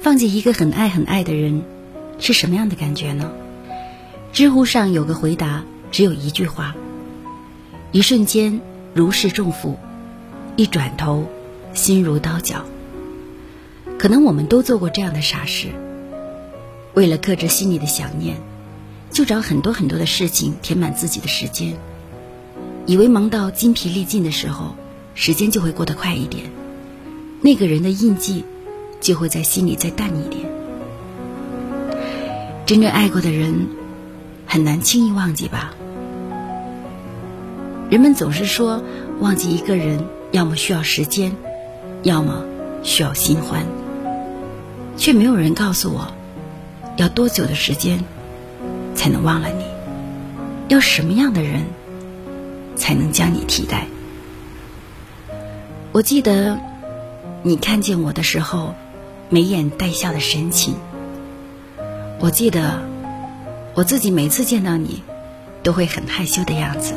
放弃一个很爱很爱的人，是什么样的感觉呢？知乎上有个回答，只有一句话：一瞬间如释重负，一转头心如刀绞。可能我们都做过这样的傻事，为了克制心里的想念，就找很多很多的事情填满自己的时间，以为忙到筋疲力尽的时候，时间就会过得快一点，那个人的印记就会在心里再淡一点。真正爱过的人，很难轻易忘记吧？人们总是说，忘记一个人，要么需要时间，要么需要新欢。却没有人告诉我，要多久的时间才能忘了你？要什么样的人才能将你替代？我记得你看见我的时候，眉眼带笑的神情。我记得我自己每次见到你，都会很害羞的样子。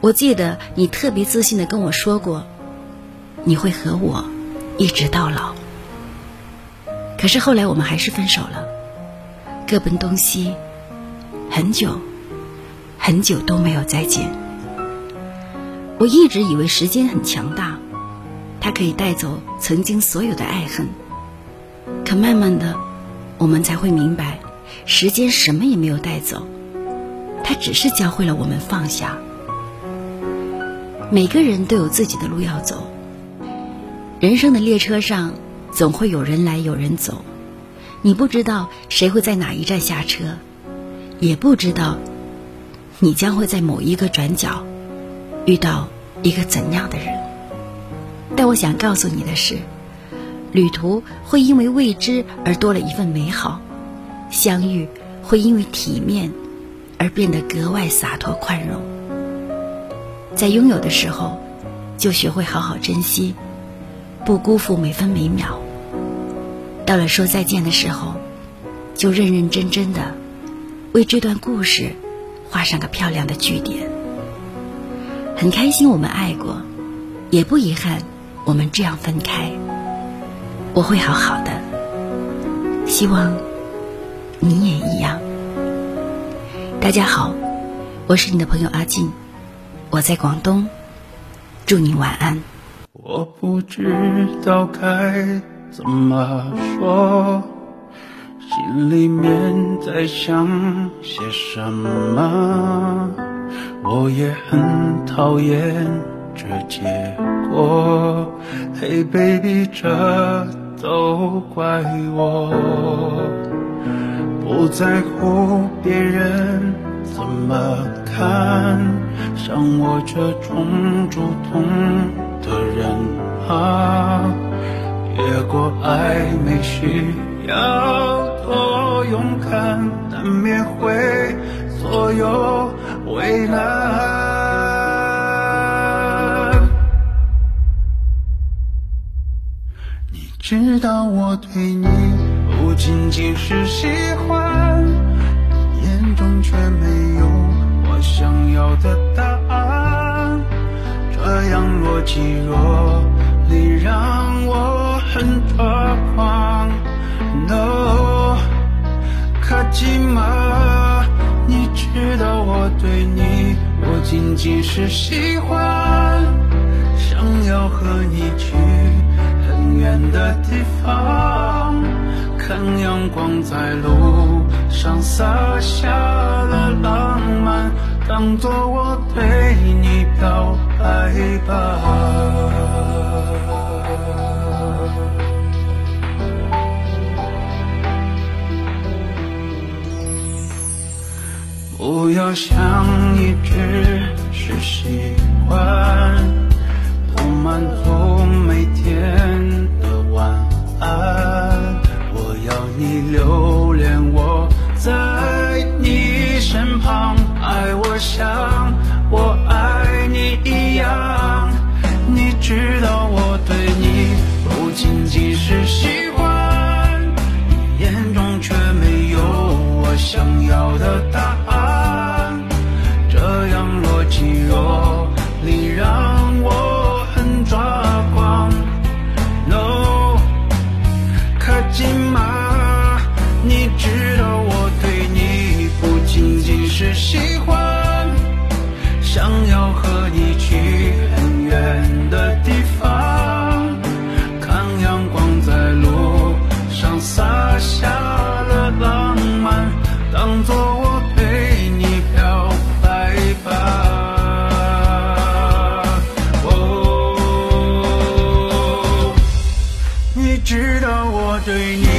我记得你特别自信的跟我说过，你会和我一直到老。可是后来我们还是分手了，各奔东西，很久，很久都没有再见。我一直以为时间很强大，它可以带走曾经所有的爱恨。可慢慢的，我们才会明白，时间什么也没有带走，它只是教会了我们放下。每个人都有自己的路要走，人生的列车上。总会有人来有人走，你不知道谁会在哪一站下车，也不知道你将会在某一个转角遇到一个怎样的人。但我想告诉你的是，旅途会因为未知而多了一份美好，相遇会因为体面而变得格外洒脱宽容。在拥有的时候，就学会好好珍惜。不辜负每分每秒。到了说再见的时候，就认认真真的为这段故事画上个漂亮的句点。很开心我们爱过，也不遗憾我们这样分开。我会好好的，希望你也一样。大家好，我是你的朋友阿静，我在广东，祝你晚安。我不知道该怎么说，心里面在想些什么。我也很讨厌这结果。Hey baby，这都怪我，不在乎别人怎么看，像我这种主动。的人啊，越过暧昧需要多勇敢，难免会左右为难。知道我对你不仅仅是喜欢，眼中却没有我想要的答案。这样若即若离让我很抓狂。No，卡吉玛，你知道我对你不仅仅是喜欢，想要和你去的地方，看阳光在路上洒下了浪漫，当作我对你表。白吧，不要想一直旁，爱我像我爱你。一样，你知道 dueño.